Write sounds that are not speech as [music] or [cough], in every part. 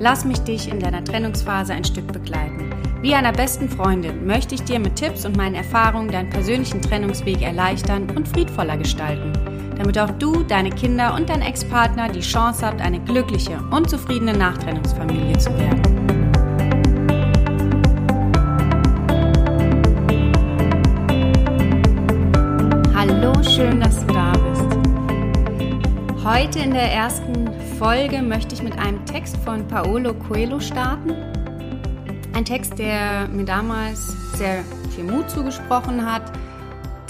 Lass mich dich in deiner Trennungsphase ein Stück begleiten. Wie einer besten Freundin möchte ich dir mit Tipps und meinen Erfahrungen deinen persönlichen Trennungsweg erleichtern und friedvoller gestalten, damit auch du, deine Kinder und dein Ex-Partner die Chance habt, eine glückliche und zufriedene Nachtrennungsfamilie zu werden. Hallo, schön, dass du da bist. Heute in der ersten Folge möchte ich mit einem Text von Paolo Coelho starten. Ein Text, der mir damals sehr viel Mut zugesprochen hat,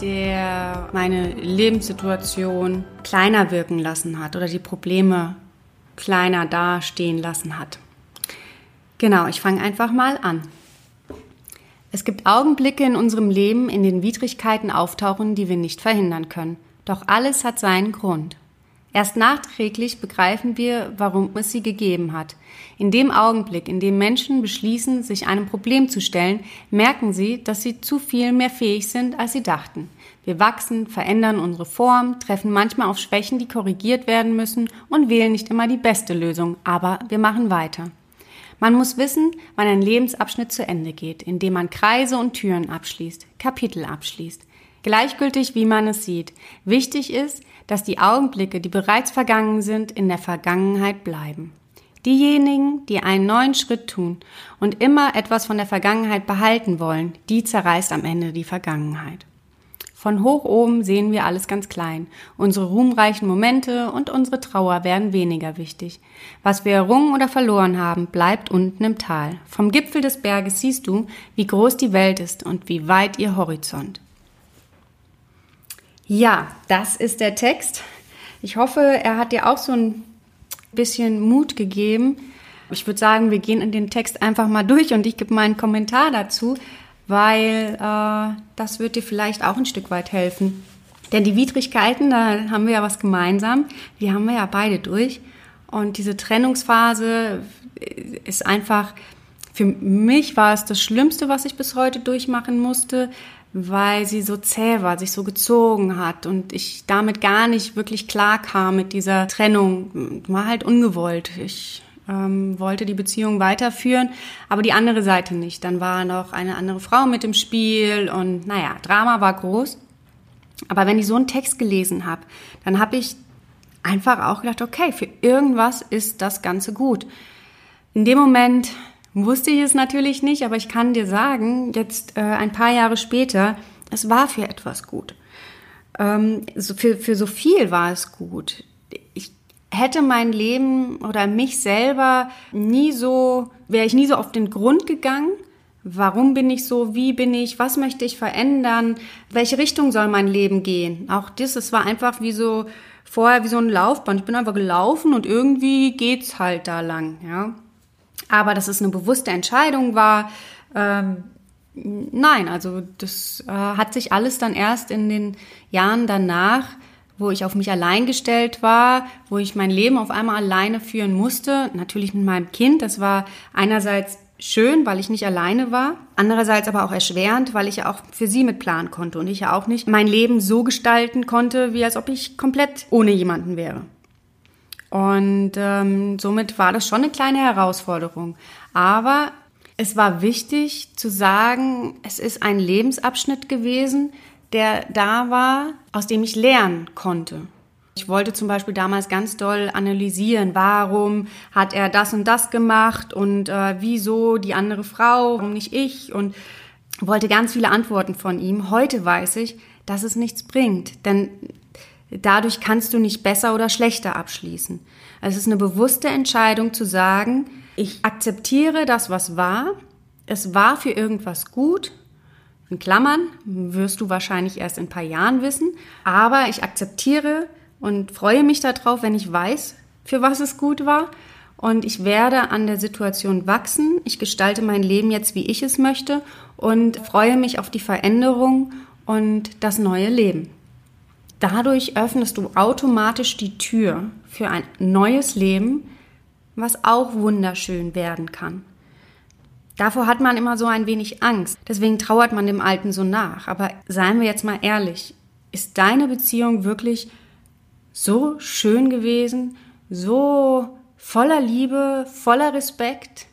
der meine Lebenssituation kleiner wirken lassen hat oder die Probleme kleiner dastehen lassen hat. Genau, ich fange einfach mal an. Es gibt Augenblicke in unserem Leben, in denen Widrigkeiten auftauchen, die wir nicht verhindern können. Doch alles hat seinen Grund. Erst nachträglich begreifen wir, warum es sie gegeben hat. In dem Augenblick, in dem Menschen beschließen, sich einem Problem zu stellen, merken sie, dass sie zu viel mehr fähig sind, als sie dachten. Wir wachsen, verändern unsere Form, treffen manchmal auf Schwächen, die korrigiert werden müssen und wählen nicht immer die beste Lösung, aber wir machen weiter. Man muss wissen, wann ein Lebensabschnitt zu Ende geht, indem man Kreise und Türen abschließt, Kapitel abschließt. Gleichgültig, wie man es sieht. Wichtig ist, dass die Augenblicke, die bereits vergangen sind, in der Vergangenheit bleiben. Diejenigen, die einen neuen Schritt tun und immer etwas von der Vergangenheit behalten wollen, die zerreißt am Ende die Vergangenheit. Von hoch oben sehen wir alles ganz klein. Unsere ruhmreichen Momente und unsere Trauer werden weniger wichtig. Was wir errungen oder verloren haben, bleibt unten im Tal. Vom Gipfel des Berges siehst du, wie groß die Welt ist und wie weit ihr Horizont. Ja, das ist der Text. Ich hoffe, er hat dir auch so ein bisschen Mut gegeben. Ich würde sagen, wir gehen in den Text einfach mal durch und ich gebe meinen Kommentar dazu, weil äh, das wird dir vielleicht auch ein Stück weit helfen. Denn die Widrigkeiten, da haben wir ja was gemeinsam, die haben wir ja beide durch. Und diese Trennungsphase ist einfach, für mich war es das Schlimmste, was ich bis heute durchmachen musste, weil sie so zäh war, sich so gezogen hat und ich damit gar nicht wirklich klar kam mit dieser Trennung. War halt ungewollt. Ich ähm, wollte die Beziehung weiterführen, aber die andere Seite nicht. Dann war noch eine andere Frau mit im Spiel und naja, Drama war groß. Aber wenn ich so einen Text gelesen habe, dann habe ich einfach auch gedacht, okay, für irgendwas ist das Ganze gut. In dem Moment Wusste ich es natürlich nicht, aber ich kann dir sagen, jetzt äh, ein paar Jahre später, es war für etwas gut. Ähm, so für, für so viel war es gut. Ich hätte mein Leben oder mich selber nie so, wäre ich nie so auf den Grund gegangen. Warum bin ich so? Wie bin ich? Was möchte ich verändern? Welche Richtung soll mein Leben gehen? Auch das, es war einfach wie so, vorher wie so ein Laufband. Ich bin einfach gelaufen und irgendwie geht's halt da lang, ja. Aber dass es eine bewusste Entscheidung war, ähm, nein, also das äh, hat sich alles dann erst in den Jahren danach, wo ich auf mich allein gestellt war, wo ich mein Leben auf einmal alleine führen musste, natürlich mit meinem Kind. Das war einerseits schön, weil ich nicht alleine war, andererseits aber auch erschwerend, weil ich ja auch für sie mit planen konnte und ich ja auch nicht mein Leben so gestalten konnte, wie als ob ich komplett ohne jemanden wäre. Und ähm, somit war das schon eine kleine Herausforderung. Aber es war wichtig zu sagen, es ist ein Lebensabschnitt gewesen, der da war, aus dem ich lernen konnte. Ich wollte zum Beispiel damals ganz doll analysieren, warum hat er das und das gemacht und äh, wieso die andere Frau, warum nicht ich und wollte ganz viele Antworten von ihm. Heute weiß ich, dass es nichts bringt, denn Dadurch kannst du nicht besser oder schlechter abschließen. Es ist eine bewusste Entscheidung zu sagen, ich akzeptiere das, was war. Es war für irgendwas gut. In Klammern wirst du wahrscheinlich erst in ein paar Jahren wissen. Aber ich akzeptiere und freue mich darauf, wenn ich weiß, für was es gut war. und ich werde an der Situation wachsen. Ich gestalte mein Leben jetzt, wie ich es möchte und freue mich auf die Veränderung und das neue Leben. Dadurch öffnest du automatisch die Tür für ein neues Leben, was auch wunderschön werden kann. Davor hat man immer so ein wenig Angst. Deswegen trauert man dem Alten so nach. Aber seien wir jetzt mal ehrlich. Ist deine Beziehung wirklich so schön gewesen? So voller Liebe, voller Respekt?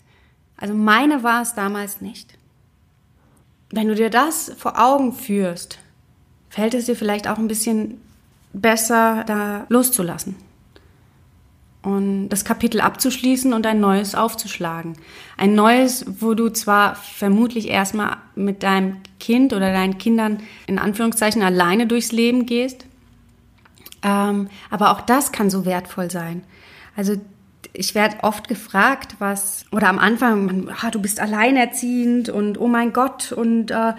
Also meine war es damals nicht. Wenn du dir das vor Augen führst, fällt es dir vielleicht auch ein bisschen besser, da loszulassen und das Kapitel abzuschließen und ein neues aufzuschlagen. Ein neues, wo du zwar vermutlich erstmal mit deinem Kind oder deinen Kindern in Anführungszeichen alleine durchs Leben gehst, ähm, aber auch das kann so wertvoll sein. Also ich werde oft gefragt, was, oder am Anfang, man, ah, du bist alleinerziehend und oh mein Gott und äh,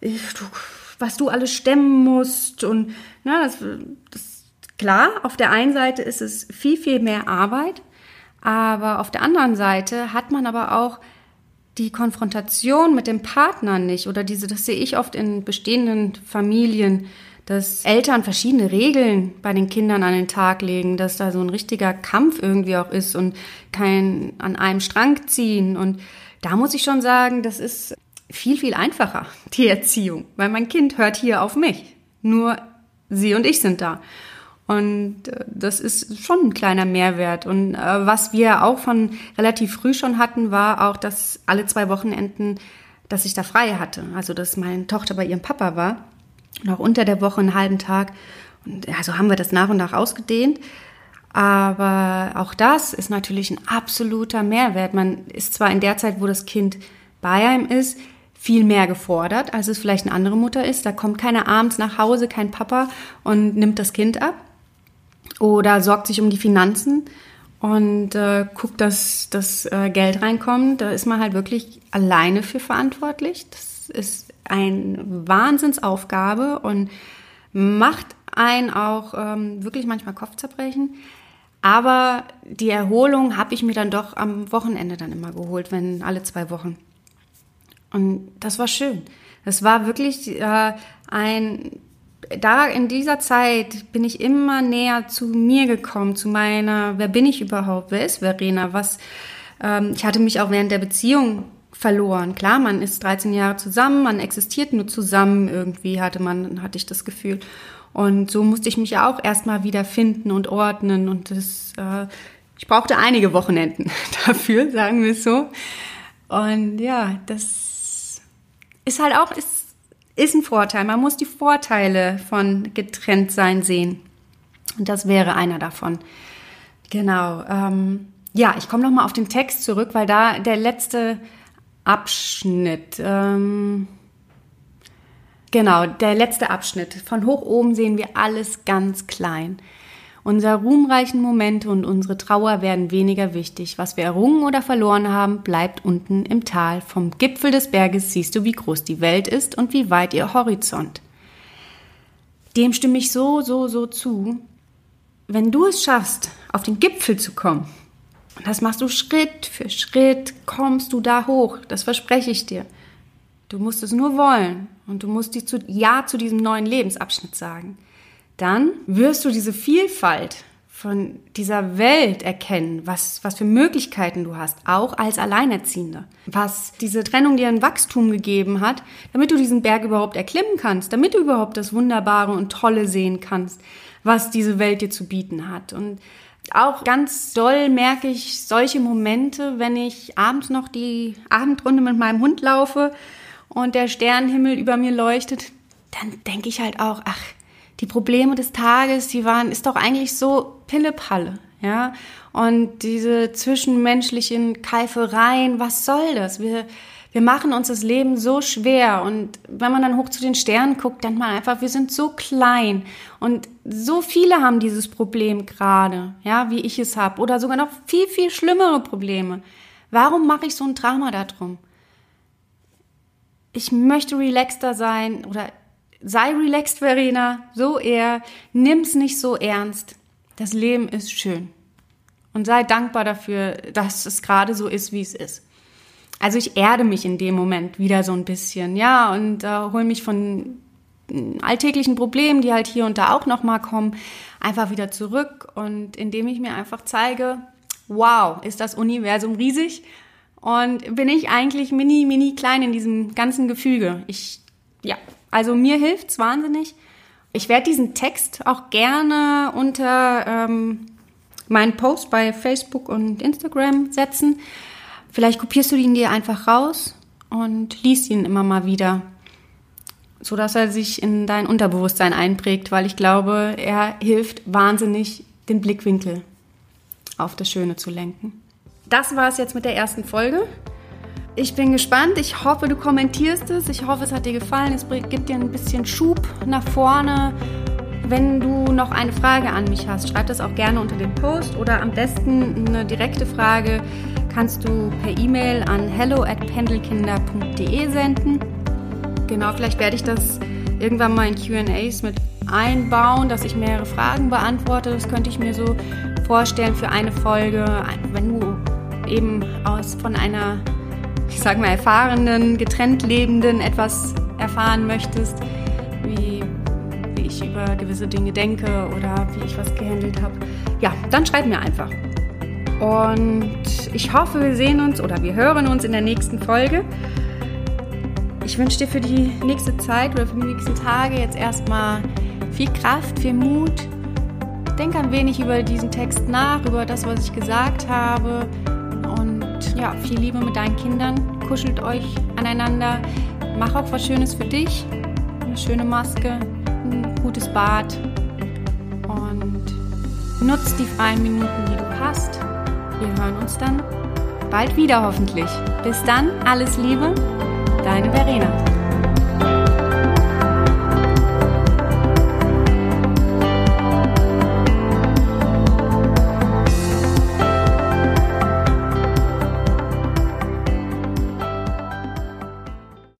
ich, du, was du alles stemmen musst und na, das, das Klar, auf der einen Seite ist es viel, viel mehr Arbeit, aber auf der anderen Seite hat man aber auch die Konfrontation mit dem Partner nicht oder diese, das sehe ich oft in bestehenden Familien, dass Eltern verschiedene Regeln bei den Kindern an den Tag legen, dass da so ein richtiger Kampf irgendwie auch ist und kein an einem Strang ziehen. Und da muss ich schon sagen, das ist viel, viel einfacher, [laughs] die Erziehung, weil mein Kind hört hier auf mich. Nur sie und ich sind da. Und äh, das ist schon ein kleiner Mehrwert. Und äh, was wir auch von relativ früh schon hatten, war auch, dass alle zwei Wochenenden, dass ich da frei hatte. Also, dass meine Tochter bei ihrem Papa war. Auch unter der Woche einen halben Tag. Und ja, so haben wir das nach und nach ausgedehnt. Aber auch das ist natürlich ein absoluter Mehrwert. Man ist zwar in der Zeit, wo das Kind bei einem ist, viel mehr gefordert, als es vielleicht eine andere Mutter ist. Da kommt keiner abends nach Hause, kein Papa und nimmt das Kind ab oder sorgt sich um die Finanzen und äh, guckt, dass das äh, Geld reinkommt. Da ist man halt wirklich alleine für verantwortlich. Das ist eine Wahnsinnsaufgabe und macht einen auch ähm, wirklich manchmal Kopfzerbrechen. Aber die Erholung habe ich mir dann doch am Wochenende dann immer geholt, wenn alle zwei Wochen. Und das war schön. Das war wirklich äh, ein da in dieser Zeit bin ich immer näher zu mir gekommen, zu meiner, wer bin ich überhaupt, wer ist Verena, was, ähm, ich hatte mich auch während der Beziehung verloren. Klar, man ist 13 Jahre zusammen, man existiert nur zusammen irgendwie, hatte man, hatte ich das Gefühl. Und so musste ich mich auch erstmal wieder finden und ordnen und das, äh, ich brauchte einige Wochenenden [laughs] dafür, sagen wir es so. Und ja, das ist halt auch, ist ist ein Vorteil. Man muss die Vorteile von getrennt sein sehen. Und das wäre einer davon. Genau. Ähm, ja, ich komme nochmal auf den Text zurück, weil da der letzte Abschnitt. Ähm, genau, der letzte Abschnitt. Von hoch oben sehen wir alles ganz klein. Unsere ruhmreichen Momente und unsere Trauer werden weniger wichtig. Was wir errungen oder verloren haben, bleibt unten im Tal. Vom Gipfel des Berges siehst du, wie groß die Welt ist und wie weit ihr Horizont. Dem stimme ich so, so, so zu. Wenn du es schaffst, auf den Gipfel zu kommen, das machst du Schritt für Schritt, kommst du da hoch, das verspreche ich dir. Du musst es nur wollen und du musst dir zu, Ja zu diesem neuen Lebensabschnitt sagen dann wirst du diese Vielfalt von dieser Welt erkennen, was, was für Möglichkeiten du hast, auch als Alleinerziehende. Was diese Trennung dir ein Wachstum gegeben hat, damit du diesen Berg überhaupt erklimmen kannst, damit du überhaupt das Wunderbare und Tolle sehen kannst, was diese Welt dir zu bieten hat. Und auch ganz doll merke ich solche Momente, wenn ich abends noch die Abendrunde mit meinem Hund laufe und der Sternenhimmel über mir leuchtet, dann denke ich halt auch, ach, die Probleme des Tages, die waren, ist doch eigentlich so Pillepalle, ja. Und diese zwischenmenschlichen Keifereien, was soll das? Wir, wir machen uns das Leben so schwer und wenn man dann hoch zu den Sternen guckt, dann man einfach, wir sind so klein und so viele haben dieses Problem gerade, ja, wie ich es habe oder sogar noch viel, viel schlimmere Probleme. Warum mache ich so ein Drama darum? Ich möchte relaxter sein oder sei relaxed, Verena, so eher, nimm's nicht so ernst. Das Leben ist schön. und sei dankbar dafür, dass es gerade so ist, wie es ist. Also ich erde mich in dem Moment wieder so ein bisschen, ja, und äh, hole mich von alltäglichen Problemen, die halt hier und da auch nochmal kommen, einfach wieder zurück und indem ich mir einfach zeige, wow, ist das Universum riesig und bin ich eigentlich mini, mini klein in diesem ganzen Gefüge. Ich, ja, also mir hilft's wahnsinnig. Ich werde diesen Text auch gerne unter ähm, meinen Post bei Facebook und Instagram setzen. Vielleicht kopierst du ihn dir einfach raus und liest ihn immer mal wieder so dass er sich in dein Unterbewusstsein einprägt, weil ich glaube, er hilft wahnsinnig, den Blickwinkel auf das Schöne zu lenken. Das war es jetzt mit der ersten Folge. Ich bin gespannt. Ich hoffe, du kommentierst es. Ich hoffe, es hat dir gefallen. Es gibt dir ein bisschen Schub nach vorne. Wenn du noch eine Frage an mich hast, schreib das auch gerne unter den Post oder am besten eine direkte Frage kannst du per E-Mail an hello at pendelkinder.de senden. Genau, vielleicht werde ich das irgendwann mal in QAs mit einbauen, dass ich mehrere Fragen beantworte. Das könnte ich mir so vorstellen für eine Folge, wenn du eben aus von einer, ich sag mal, erfahrenen, getrennt lebenden etwas erfahren möchtest, wie, wie ich über gewisse Dinge denke oder wie ich was gehandelt habe. Ja, dann schreib mir einfach. Und ich hoffe, wir sehen uns oder wir hören uns in der nächsten Folge. Ich wünsche dir für die nächste Zeit oder für die nächsten Tage jetzt erstmal viel Kraft, viel Mut. Denk ein wenig über diesen Text nach, über das, was ich gesagt habe. Ja, viel Liebe mit deinen Kindern. Kuschelt euch aneinander. Mach auch was Schönes für dich. Eine schöne Maske, ein gutes Bad. Und nutzt die freien Minuten, die du hast. Wir hören uns dann bald wieder hoffentlich. Bis dann, alles Liebe, Deine Verena.